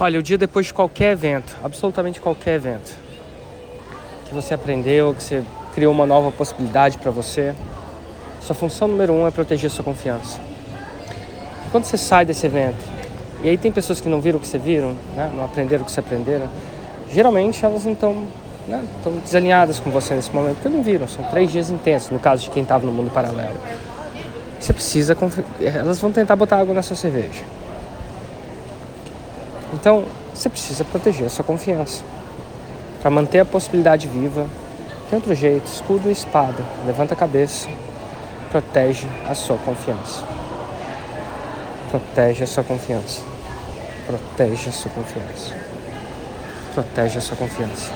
Olha, o dia depois de qualquer evento, absolutamente qualquer evento, que você aprendeu, que você criou uma nova possibilidade para você, sua função número um é proteger sua confiança. Quando você sai desse evento, e aí tem pessoas que não viram o que você viram, né? não aprenderam o que você aprenderam, geralmente elas não estão né? desalinhadas com você nesse momento, porque não viram, são três dias intensos, no caso de quem estava no mundo paralelo. Você precisa, elas vão tentar botar água na sua cerveja. Então, você precisa proteger a sua confiança. Para manter a possibilidade viva, tem outro jeito, escudo e espada. Levanta a cabeça, protege a sua confiança. Protege a sua confiança. Protege a sua confiança. Protege a sua confiança.